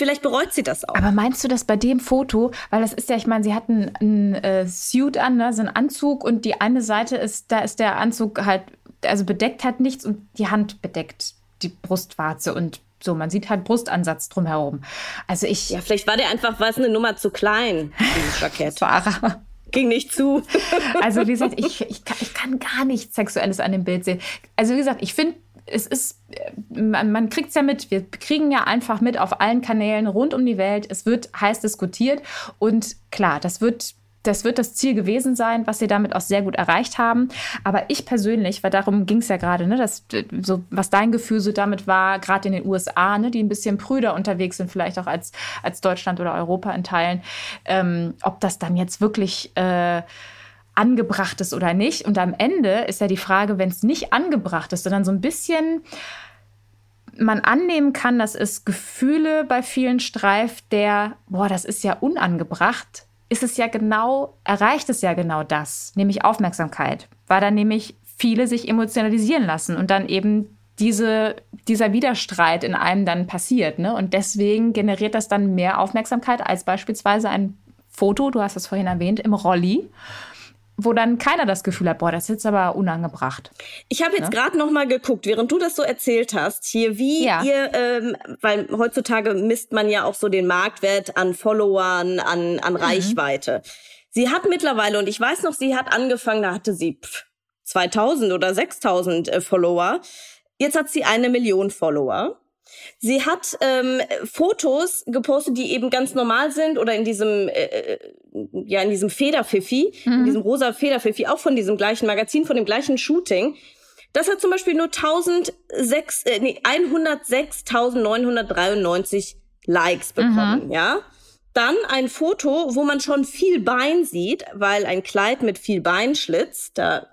Vielleicht bereut sie das auch. Aber meinst du das bei dem Foto? Weil das ist ja, ich meine, sie hatten einen äh, Suit an, ne, so einen Anzug und die eine Seite ist, da ist der Anzug halt, also bedeckt halt nichts und die Hand bedeckt die Brustwarze und so, man sieht halt Brustansatz drumherum. Also ich. Ja, vielleicht war der einfach was eine Nummer zu klein, dieses Jackett. Sarah. Ging nicht zu. also, wie gesagt, ich, ich, kann, ich kann gar nichts Sexuelles an dem Bild sehen. Also, wie gesagt, ich finde es ist, man, man kriegt es ja mit. Wir kriegen ja einfach mit auf allen Kanälen rund um die Welt. Es wird heiß diskutiert. Und klar, das wird das wird das Ziel gewesen sein, was sie damit auch sehr gut erreicht haben. Aber ich persönlich, weil darum ging es ja gerade, ne, dass, so, was dein Gefühl so damit war, gerade in den USA, ne, die ein bisschen prüder unterwegs sind, vielleicht auch als, als Deutschland oder Europa in Teilen, ähm, ob das dann jetzt wirklich äh, angebracht ist oder nicht. Und am Ende ist ja die Frage, wenn es nicht angebracht ist, sondern so ein bisschen man annehmen kann, dass es Gefühle bei vielen streift, der, boah, das ist ja unangebracht, ist es ja genau, erreicht es ja genau das, nämlich Aufmerksamkeit, weil dann nämlich viele sich emotionalisieren lassen und dann eben diese, dieser Widerstreit in einem dann passiert. Ne? Und deswegen generiert das dann mehr Aufmerksamkeit als beispielsweise ein Foto, du hast es vorhin erwähnt, im Rolli wo dann keiner das Gefühl hat, boah, das ist jetzt aber unangebracht. Ich habe jetzt ne? gerade noch mal geguckt, während du das so erzählt hast, hier wie ja. ihr, ähm, weil heutzutage misst man ja auch so den Marktwert an Followern, an, an mhm. Reichweite. Sie hat mittlerweile, und ich weiß noch, sie hat angefangen, da hatte sie pff, 2000 oder 6000 äh, Follower. Jetzt hat sie eine Million Follower. Sie hat ähm, Fotos gepostet, die eben ganz normal sind oder in diesem äh, äh ja in diesem Federfifi, mhm. in diesem rosa Federfifi, auch von diesem gleichen Magazin, von dem gleichen Shooting. Das hat zum Beispiel nur 1006, äh, nee, 106.993 Likes bekommen, mhm. ja. Dann ein Foto, wo man schon viel Bein sieht, weil ein Kleid mit viel Beinschlitz, da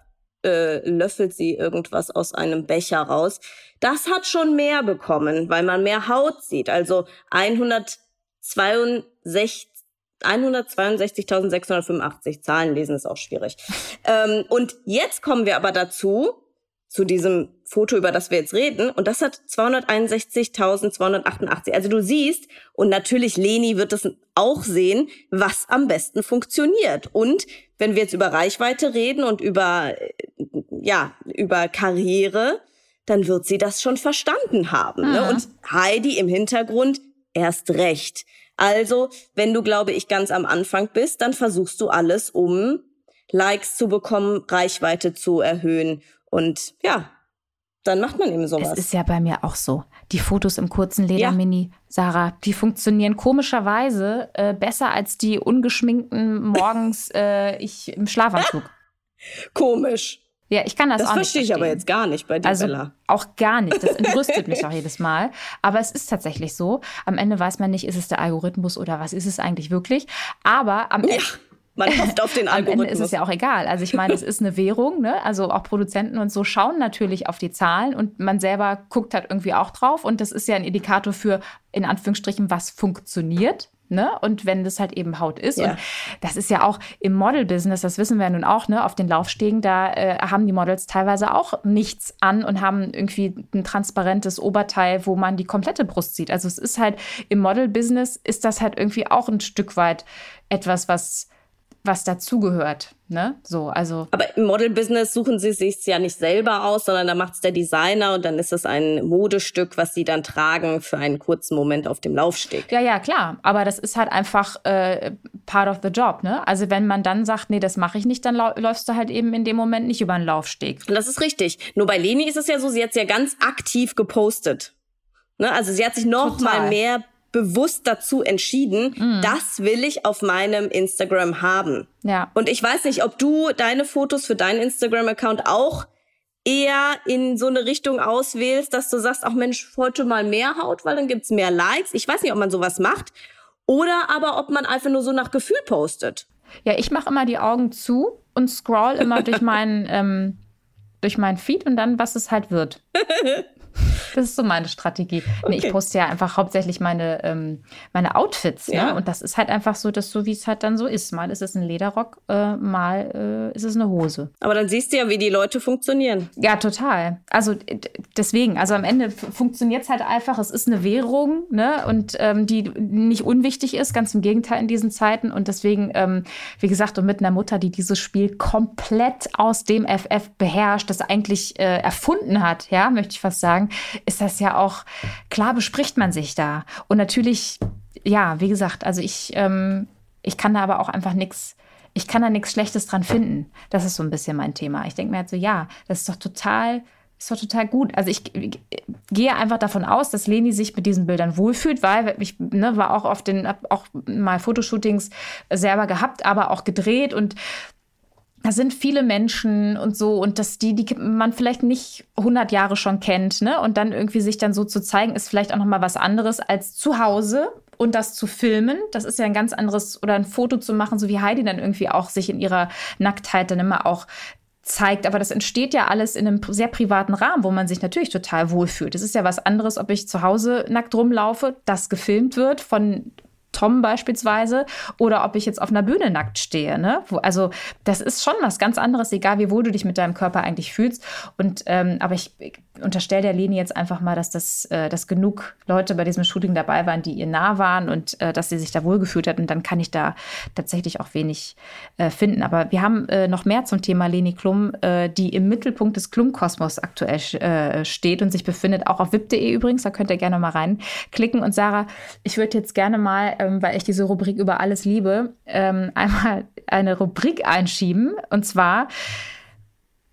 äh, löffelt sie irgendwas aus einem Becher raus. Das hat schon mehr bekommen, weil man mehr Haut sieht. Also 162 162.685 Zahlen lesen ist auch schwierig. [LAUGHS] ähm, und jetzt kommen wir aber dazu, zu diesem Foto, über das wir jetzt reden. Und das hat 261.288. Also du siehst, und natürlich Leni wird das auch sehen, was am besten funktioniert. Und wenn wir jetzt über Reichweite reden und über, ja, über Karriere, dann wird sie das schon verstanden haben. Mhm. Ne? Ah. Und Heidi im Hintergrund erst recht. Also, wenn du, glaube ich, ganz am Anfang bist, dann versuchst du alles, um Likes zu bekommen, Reichweite zu erhöhen und ja, dann macht man eben sowas. Es ist ja bei mir auch so. Die Fotos im kurzen Ledermini, ja. Sarah, die funktionieren komischerweise äh, besser als die ungeschminkten morgens [LAUGHS] äh, ich im Schlafanzug. [LAUGHS] Komisch. Ja, ich kann das, das auch nicht. Das verstehe ich aber jetzt gar nicht bei dir, also, Bella. Auch gar nicht. Das entrüstet mich [LAUGHS] auch jedes Mal. Aber es ist tatsächlich so. Am Ende weiß man nicht, ist es der Algorithmus oder was ist es eigentlich wirklich. Aber am Ende. Man hofft auf den Algorithmus. Am Ende ist es ja auch egal. Also ich meine, es ist eine Währung, ne? Also auch Produzenten und so schauen natürlich auf die Zahlen und man selber guckt halt irgendwie auch drauf. Und das ist ja ein Indikator für, in Anführungsstrichen, was funktioniert. Ne? Und wenn das halt eben Haut ist. Ja. Und das ist ja auch im Model-Business, das wissen wir ja nun auch, ne, auf den Laufstegen, da äh, haben die Models teilweise auch nichts an und haben irgendwie ein transparentes Oberteil, wo man die komplette Brust sieht. Also es ist halt im Model-Business ist das halt irgendwie auch ein Stück weit etwas, was was dazugehört. Ne? So, also. Aber im Model-Business suchen sie sich ja nicht selber aus, sondern da macht es der Designer und dann ist es ein Modestück, was sie dann tragen für einen kurzen Moment auf dem Laufsteg. Ja, ja, klar. Aber das ist halt einfach äh, part of the job. Ne? Also wenn man dann sagt, nee, das mache ich nicht, dann läufst du halt eben in dem Moment nicht über einen Laufsteg. Und das ist richtig. Nur bei Leni ist es ja so, sie hat es ja ganz aktiv gepostet. Ne? Also sie hat sich noch Total. mal mehr bewusst dazu entschieden, mhm. das will ich auf meinem Instagram haben. Ja. Und ich weiß nicht, ob du deine Fotos für deinen Instagram-Account auch eher in so eine Richtung auswählst, dass du sagst, ach Mensch, heute mal mehr Haut, weil dann gibt's mehr Likes. Ich weiß nicht, ob man sowas macht. Oder aber ob man einfach nur so nach Gefühl postet. Ja, ich mache immer die Augen zu und scroll immer durch [LAUGHS] meinen ähm, durch meinen Feed und dann, was es halt wird. [LAUGHS] Das ist so meine Strategie. Okay. Nee, ich poste ja einfach hauptsächlich meine, ähm, meine Outfits. Ne? Ja. Und das ist halt einfach so, dass so, wie es halt dann so ist. Mal ist es ein Lederrock, äh, mal äh, ist es eine Hose. Aber dann siehst du ja, wie die Leute funktionieren. Ja, total. Also deswegen, also am Ende funktioniert es halt einfach. Es ist eine Währung, ne? Und ähm, die nicht unwichtig ist, ganz im Gegenteil in diesen Zeiten. Und deswegen, ähm, wie gesagt, und mit einer Mutter, die dieses Spiel komplett aus dem FF beherrscht, das eigentlich äh, erfunden hat, ja, möchte ich fast sagen, ist das ja auch, klar bespricht man sich da. Und natürlich, ja, wie gesagt, also ich, ähm, ich kann da aber auch einfach nichts ich kann da nichts Schlechtes dran finden. Das ist so ein bisschen mein Thema. Ich denke mir halt so, ja, das ist doch total, ist doch total gut. Also ich, gehe einfach davon aus, dass Leni sich mit diesen Bildern wohlfühlt, weil ich ne, war auch auf den, auch mal Fotoshootings selber gehabt, aber auch gedreht und da sind viele Menschen und so und dass die, die man vielleicht nicht 100 Jahre schon kennt, ne? Und dann irgendwie sich dann so zu zeigen, ist vielleicht auch noch mal was anderes als zu Hause und das zu filmen. Das ist ja ein ganz anderes oder ein Foto zu machen, so wie Heidi dann irgendwie auch sich in ihrer Nacktheit dann immer auch zeigt, aber das entsteht ja alles in einem sehr privaten Rahmen, wo man sich natürlich total wohlfühlt. Es ist ja was anderes, ob ich zu Hause nackt rumlaufe, das gefilmt wird von Tom beispielsweise oder ob ich jetzt auf einer Bühne nackt stehe. Ne? Wo, also das ist schon was ganz anderes, egal wie wohl du dich mit deinem Körper eigentlich fühlst. Und ähm, aber ich, ich unterstelle der Leni jetzt einfach mal, dass das, äh, dass genug Leute bei diesem Shooting dabei waren, die ihr nah waren und äh, dass sie sich da wohlgefühlt hat. Und dann kann ich da tatsächlich auch wenig äh, finden. Aber wir haben äh, noch mehr zum Thema Leni Klum, äh, die im Mittelpunkt des Klum-Kosmos aktuell äh, steht und sich befindet, auch auf wip.de übrigens. Da könnt ihr gerne mal reinklicken. Und Sarah, ich würde jetzt gerne mal ähm, weil ich diese Rubrik über alles liebe, ähm, [LAUGHS] einmal eine Rubrik einschieben. Und zwar,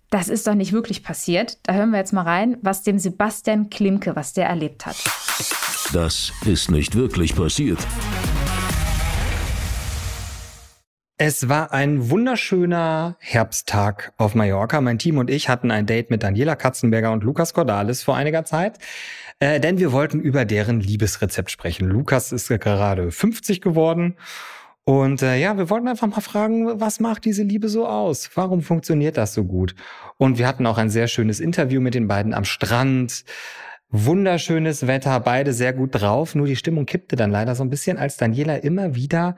das ist doch nicht wirklich passiert. Da hören wir jetzt mal rein, was dem Sebastian Klimke, was der erlebt hat. Das ist nicht wirklich passiert. Es war ein wunderschöner Herbsttag auf Mallorca. Mein Team und ich hatten ein Date mit Daniela Katzenberger und Lukas Cordalis vor einiger Zeit. Äh, denn wir wollten über deren Liebesrezept sprechen. Lukas ist gerade 50 geworden. Und äh, ja, wir wollten einfach mal fragen, was macht diese Liebe so aus? Warum funktioniert das so gut? Und wir hatten auch ein sehr schönes Interview mit den beiden am Strand. Wunderschönes Wetter, beide sehr gut drauf. Nur die Stimmung kippte dann leider so ein bisschen, als Daniela immer wieder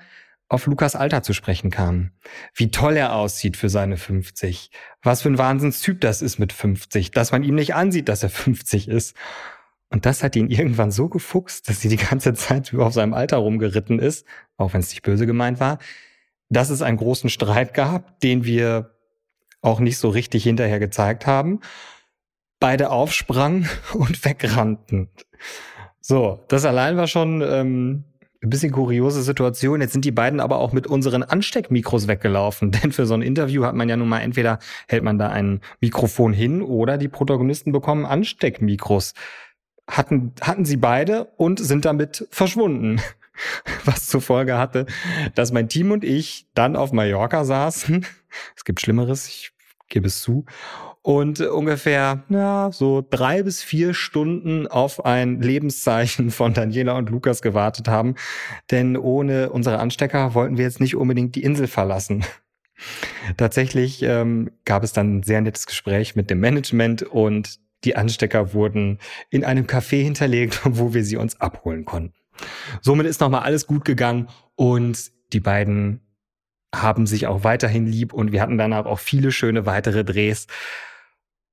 auf Lukas Alter zu sprechen kam. Wie toll er aussieht für seine 50. Was für ein Wahnsinnstyp das ist mit 50, dass man ihm nicht ansieht, dass er 50 ist. Und das hat ihn [LAUGHS] irgendwann so gefuchst, dass sie die ganze Zeit auf seinem Alter rumgeritten ist, auch wenn es nicht böse gemeint war, dass es einen großen Streit gab, den wir auch nicht so richtig hinterher gezeigt haben. Beide aufsprangen [LAUGHS] und wegrannten. So, das allein war schon ähm, ein bisschen kuriose Situation. Jetzt sind die beiden aber auch mit unseren Ansteckmikros weggelaufen. [LAUGHS] Denn für so ein Interview hat man ja nun mal entweder hält man da ein Mikrofon hin oder die Protagonisten bekommen Ansteckmikros. Hatten, hatten sie beide und sind damit verschwunden. [LAUGHS] Was zur Folge hatte, dass mein Team und ich dann auf Mallorca saßen. [LAUGHS] Es gibt Schlimmeres, ich gebe es zu und ungefähr ja, so drei bis vier Stunden auf ein Lebenszeichen von Daniela und Lukas gewartet haben. Denn ohne unsere Anstecker wollten wir jetzt nicht unbedingt die Insel verlassen. [LAUGHS] Tatsächlich ähm, gab es dann ein sehr nettes Gespräch mit dem Management und die Anstecker wurden in einem Café hinterlegt, [LAUGHS] wo wir sie uns abholen konnten. Somit ist nochmal alles gut gegangen und die beiden haben sich auch weiterhin lieb und wir hatten danach auch viele schöne weitere Drehs.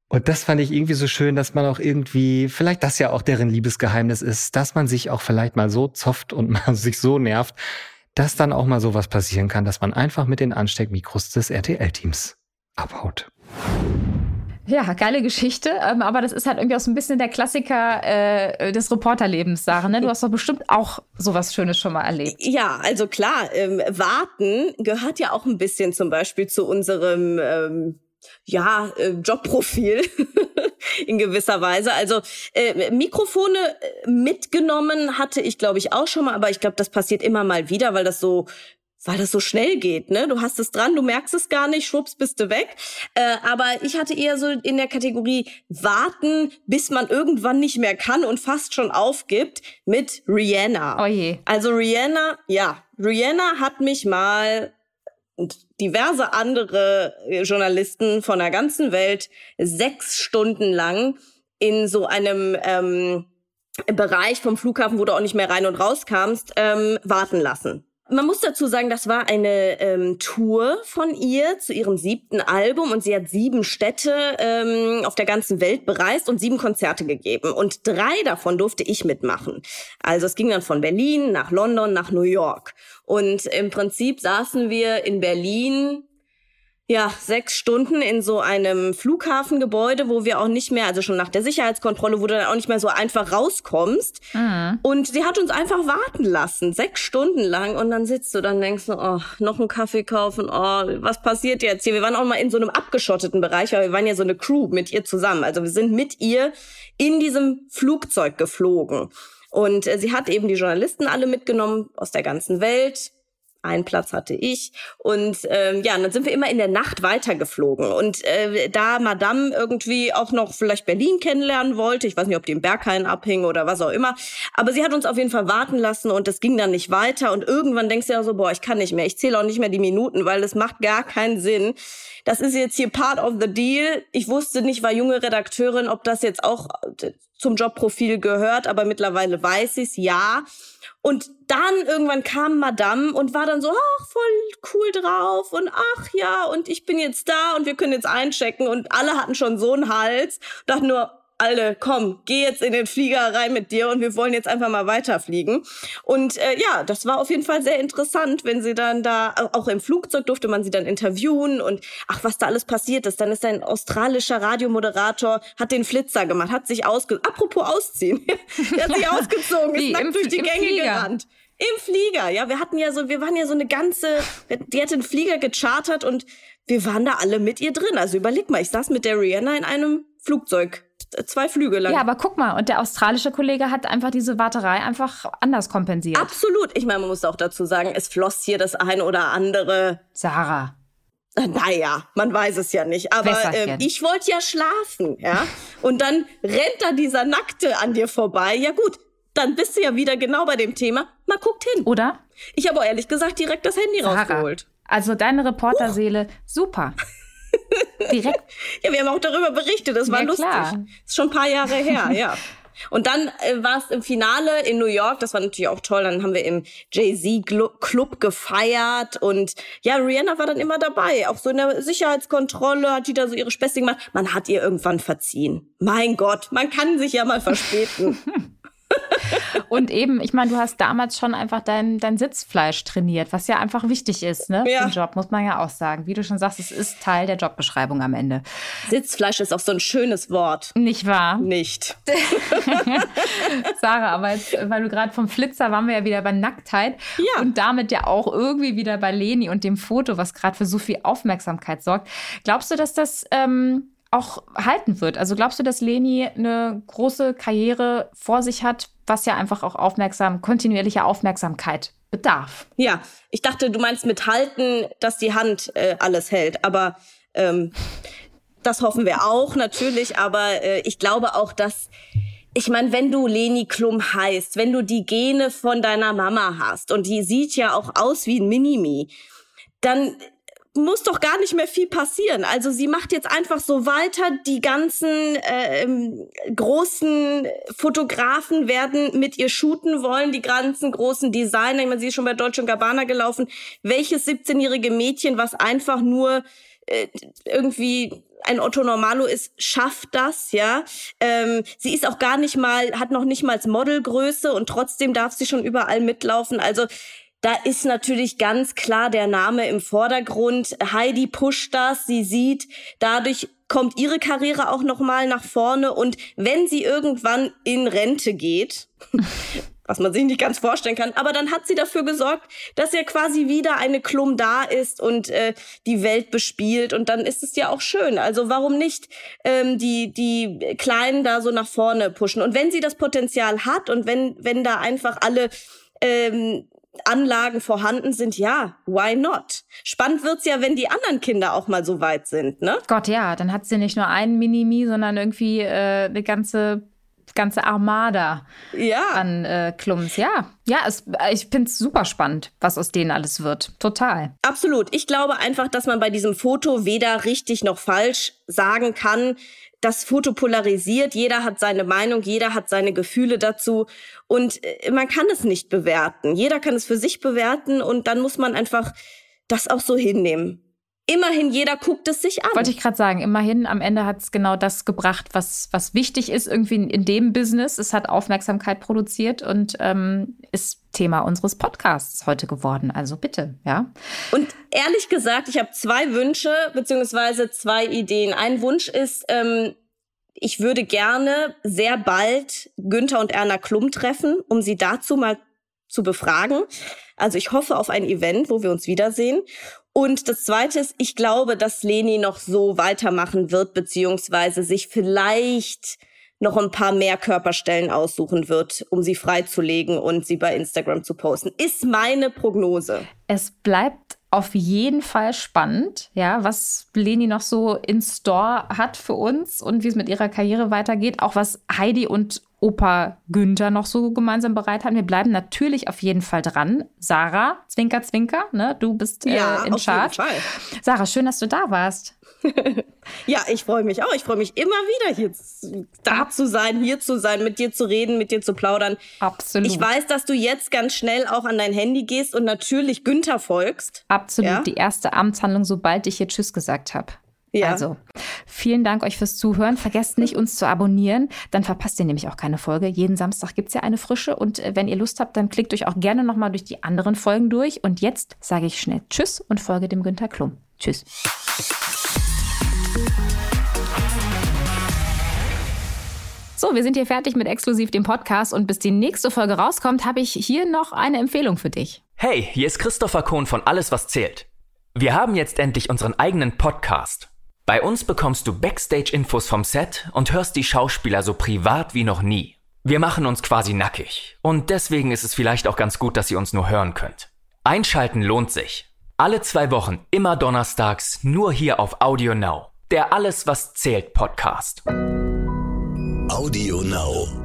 Und das fand ich irgendwie so schön, dass man auch irgendwie, vielleicht das ja auch deren Liebesgeheimnis ist, dass man sich auch vielleicht mal so zofft und [LAUGHS] mal sich so nervt, dass dann auch mal sowas passieren kann, dass man einfach mit den Ansteckmikros des RTL-Teams abhaut. Ja, geile Geschichte, ähm, aber das ist halt irgendwie auch so ein bisschen der Klassiker äh, des Reporterlebens, Sarah. Ne? Du hast doch bestimmt auch sowas Schönes schon mal erlebt. Ja, also klar, ähm, warten gehört ja auch ein bisschen zum Beispiel zu unserem ähm, ja, äh, Jobprofil [LAUGHS] in gewisser Weise. Also äh, Mikrofone äh, mitgenommen hatte ich, glaube ich, auch schon mal, aber ich glaube, das passiert immer mal wieder, weil das so weil das so schnell geht, ne? Du hast es dran, du merkst es gar nicht, schwupps, bist du weg. Äh, aber ich hatte eher so in der Kategorie warten, bis man irgendwann nicht mehr kann und fast schon aufgibt mit Rihanna. Oh je. Also Rihanna, ja, Rihanna hat mich mal und diverse andere Journalisten von der ganzen Welt sechs Stunden lang in so einem ähm, Bereich vom Flughafen, wo du auch nicht mehr rein und raus kamst, ähm, warten lassen. Man muss dazu sagen, das war eine ähm, Tour von ihr zu ihrem siebten Album und sie hat sieben Städte ähm, auf der ganzen Welt bereist und sieben Konzerte gegeben. Und drei davon durfte ich mitmachen. Also es ging dann von Berlin nach London nach New York. Und im Prinzip saßen wir in Berlin ja, sechs Stunden in so einem Flughafengebäude, wo wir auch nicht mehr, also schon nach der Sicherheitskontrolle, wo du dann auch nicht mehr so einfach rauskommst. Mhm. Und sie hat uns einfach warten lassen, sechs Stunden lang. Und dann sitzt du, dann denkst du, oh, noch einen Kaffee kaufen, oh, was passiert jetzt hier? Wir waren auch mal in so einem abgeschotteten Bereich, weil wir waren ja so eine Crew mit ihr zusammen. Also wir sind mit ihr in diesem Flugzeug geflogen. Und äh, sie hat eben die Journalisten alle mitgenommen aus der ganzen Welt, einen Platz hatte ich. Und ähm, ja, und dann sind wir immer in der Nacht weitergeflogen. Und äh, da Madame irgendwie auch noch vielleicht Berlin kennenlernen wollte, ich weiß nicht, ob die im Berghain abhing oder was auch immer, aber sie hat uns auf jeden Fall warten lassen und es ging dann nicht weiter. Und irgendwann denkst du ja so, boah, ich kann nicht mehr, ich zähle auch nicht mehr die Minuten, weil es macht gar keinen Sinn. Das ist jetzt hier part of the deal. Ich wusste nicht, war junge Redakteurin, ob das jetzt auch äh, zum Jobprofil gehört, aber mittlerweile weiß ich's, ja. Und dann irgendwann kam Madame und war dann so, ach, voll cool drauf und ach ja, und ich bin jetzt da und wir können jetzt einchecken und alle hatten schon so einen Hals. Dachten nur, alle, komm, geh jetzt in den Flieger rein mit dir und wir wollen jetzt einfach mal weiterfliegen. Und äh, ja, das war auf jeden Fall sehr interessant, wenn sie dann da, auch im Flugzeug durfte man sie dann interviewen und ach, was da alles passiert ist. Dann ist ein australischer Radiomoderator, hat den Flitzer gemacht, hat sich ausge... Apropos ausziehen, [LAUGHS] er hat sich ausgezogen, ist nackt durch die Gänge Flieger. gerannt. Im Flieger, ja. Wir hatten ja so, wir waren ja so eine ganze, die hat den Flieger gechartert und wir waren da alle mit ihr drin. Also überleg mal, ich saß mit der Rihanna in einem Flugzeug zwei Flüge lang. Ja, aber guck mal, und der australische Kollege hat einfach diese Warterei einfach anders kompensiert. Absolut. Ich meine, man muss auch dazu sagen, es floss hier das ein oder andere. Sarah. Äh, naja, man weiß es ja nicht. Aber äh, ich wollte ja schlafen, ja. Und dann rennt da dieser Nackte an dir vorbei. Ja gut, dann bist du ja wieder genau bei dem Thema. Mal guckt hin. Oder? Ich habe ehrlich gesagt direkt das Handy Sarah. rausgeholt. Also deine Reporterseele, uh. super. Direkt. [LAUGHS] ja, wir haben auch darüber berichtet. Das war ja, lustig. Klar. Das ist schon ein paar Jahre her, [LAUGHS] ja. Und dann äh, war es im Finale in New York, das war natürlich auch toll. Dann haben wir im Jay-Z-Club gefeiert und ja, Rihanna war dann immer dabei. Auch so in der Sicherheitskontrolle hat die da so ihre Späßchen gemacht. Man hat ihr irgendwann verziehen. Mein Gott, man kann sich ja mal verspäten. [LAUGHS] Und eben, ich meine, du hast damals schon einfach dein, dein Sitzfleisch trainiert, was ja einfach wichtig ist, ne? Ja. Für den Job, muss man ja auch sagen. Wie du schon sagst, es ist Teil der Jobbeschreibung am Ende. Sitzfleisch ist auch so ein schönes Wort. Nicht wahr? Nicht. [LAUGHS] Sarah, aber jetzt, weil du gerade vom Flitzer waren wir ja wieder bei Nacktheit. Ja. Und damit ja auch irgendwie wieder bei Leni und dem Foto, was gerade für so viel Aufmerksamkeit sorgt. Glaubst du, dass das ähm, auch halten wird? Also glaubst du, dass Leni eine große Karriere vor sich hat, was ja einfach auch aufmerksam, kontinuierliche Aufmerksamkeit bedarf? Ja, ich dachte, du meinst mit halten, dass die Hand äh, alles hält, aber ähm, das hoffen wir auch natürlich, aber äh, ich glaube auch, dass ich meine, wenn du Leni Klum heißt, wenn du die Gene von deiner Mama hast und die sieht ja auch aus wie ein Minimi, dann muss doch gar nicht mehr viel passieren. Also sie macht jetzt einfach so weiter. Die ganzen äh, großen Fotografen werden mit ihr shooten wollen, die ganzen großen Designer. Ich meine, sie ist schon bei Deutsche Gabbana gelaufen. Welches 17-jährige Mädchen, was einfach nur äh, irgendwie ein Otto Normalo ist, schafft das, ja. Ähm, sie ist auch gar nicht mal, hat noch nicht mal Modelgröße und trotzdem darf sie schon überall mitlaufen. Also da ist natürlich ganz klar der Name im Vordergrund. Heidi pusht das, sie sieht, dadurch kommt ihre Karriere auch noch mal nach vorne und wenn sie irgendwann in Rente geht, [LAUGHS] was man sich nicht ganz vorstellen kann, aber dann hat sie dafür gesorgt, dass ja quasi wieder eine Klum da ist und äh, die Welt bespielt und dann ist es ja auch schön. Also warum nicht ähm, die die Kleinen da so nach vorne pushen? Und wenn sie das Potenzial hat und wenn wenn da einfach alle ähm, Anlagen vorhanden sind, ja, why not? Spannend wird's ja, wenn die anderen Kinder auch mal so weit sind, ne? Gott, ja, dann hat sie nicht nur einen Minimi, sondern irgendwie äh, eine ganze ganze Armada ja. an äh, Klums. Ja, ja, es, ich finde es super spannend, was aus denen alles wird. Total. Absolut. Ich glaube einfach, dass man bei diesem Foto weder richtig noch falsch sagen kann das Foto polarisiert, jeder hat seine Meinung, jeder hat seine Gefühle dazu und äh, man kann es nicht bewerten. Jeder kann es für sich bewerten und dann muss man einfach das auch so hinnehmen. Immerhin, jeder guckt es sich an. Wollte ich gerade sagen, immerhin, am Ende hat es genau das gebracht, was, was wichtig ist irgendwie in dem Business. Es hat Aufmerksamkeit produziert und ähm, ist Thema unseres Podcasts heute geworden. Also bitte, ja. Und ehrlich gesagt, ich habe zwei Wünsche beziehungsweise zwei Ideen. Ein Wunsch ist, ähm, ich würde gerne sehr bald Günther und Erna Klum treffen, um sie dazu mal zu befragen. Also ich hoffe auf ein Event, wo wir uns wiedersehen. Und das Zweite ist, ich glaube, dass Leni noch so weitermachen wird, beziehungsweise sich vielleicht noch ein paar mehr Körperstellen aussuchen wird, um sie freizulegen und sie bei Instagram zu posten. Ist meine Prognose. Es bleibt auf jeden Fall spannend, ja, was Leni noch so in Store hat für uns und wie es mit ihrer Karriere weitergeht, auch was Heidi und Opa Günther noch so gemeinsam bereit haben. Wir bleiben natürlich auf jeden Fall dran. Sarah, Zwinker, Zwinker, ne? du bist äh, ja, in Charge. Sarah, schön, dass du da warst. [LAUGHS] ja, ich freue mich auch. Ich freue mich immer wieder, hier da zu sein, hier zu sein, mit dir zu reden, mit dir zu plaudern. Absolut. Ich weiß, dass du jetzt ganz schnell auch an dein Handy gehst und natürlich Günther folgst. Absolut. Ja? Die erste Amtshandlung, sobald ich hier Tschüss gesagt habe. Ja. Also, vielen Dank euch fürs Zuhören. Vergesst nicht, uns zu abonnieren. Dann verpasst ihr nämlich auch keine Folge. Jeden Samstag gibt es ja eine frische. Und äh, wenn ihr Lust habt, dann klickt euch auch gerne nochmal durch die anderen Folgen durch. Und jetzt sage ich schnell Tschüss und folge dem Günther Klum. Tschüss. So, wir sind hier fertig mit exklusiv dem Podcast und bis die nächste Folge rauskommt, habe ich hier noch eine Empfehlung für dich. Hey, hier ist Christopher Kohn von Alles, was zählt. Wir haben jetzt endlich unseren eigenen Podcast. Bei uns bekommst du Backstage-Infos vom Set und hörst die Schauspieler so privat wie noch nie. Wir machen uns quasi nackig und deswegen ist es vielleicht auch ganz gut, dass ihr uns nur hören könnt. Einschalten lohnt sich. Alle zwei Wochen, immer donnerstags, nur hier auf Audio Now. Der Alles, was zählt Podcast. Audio Now.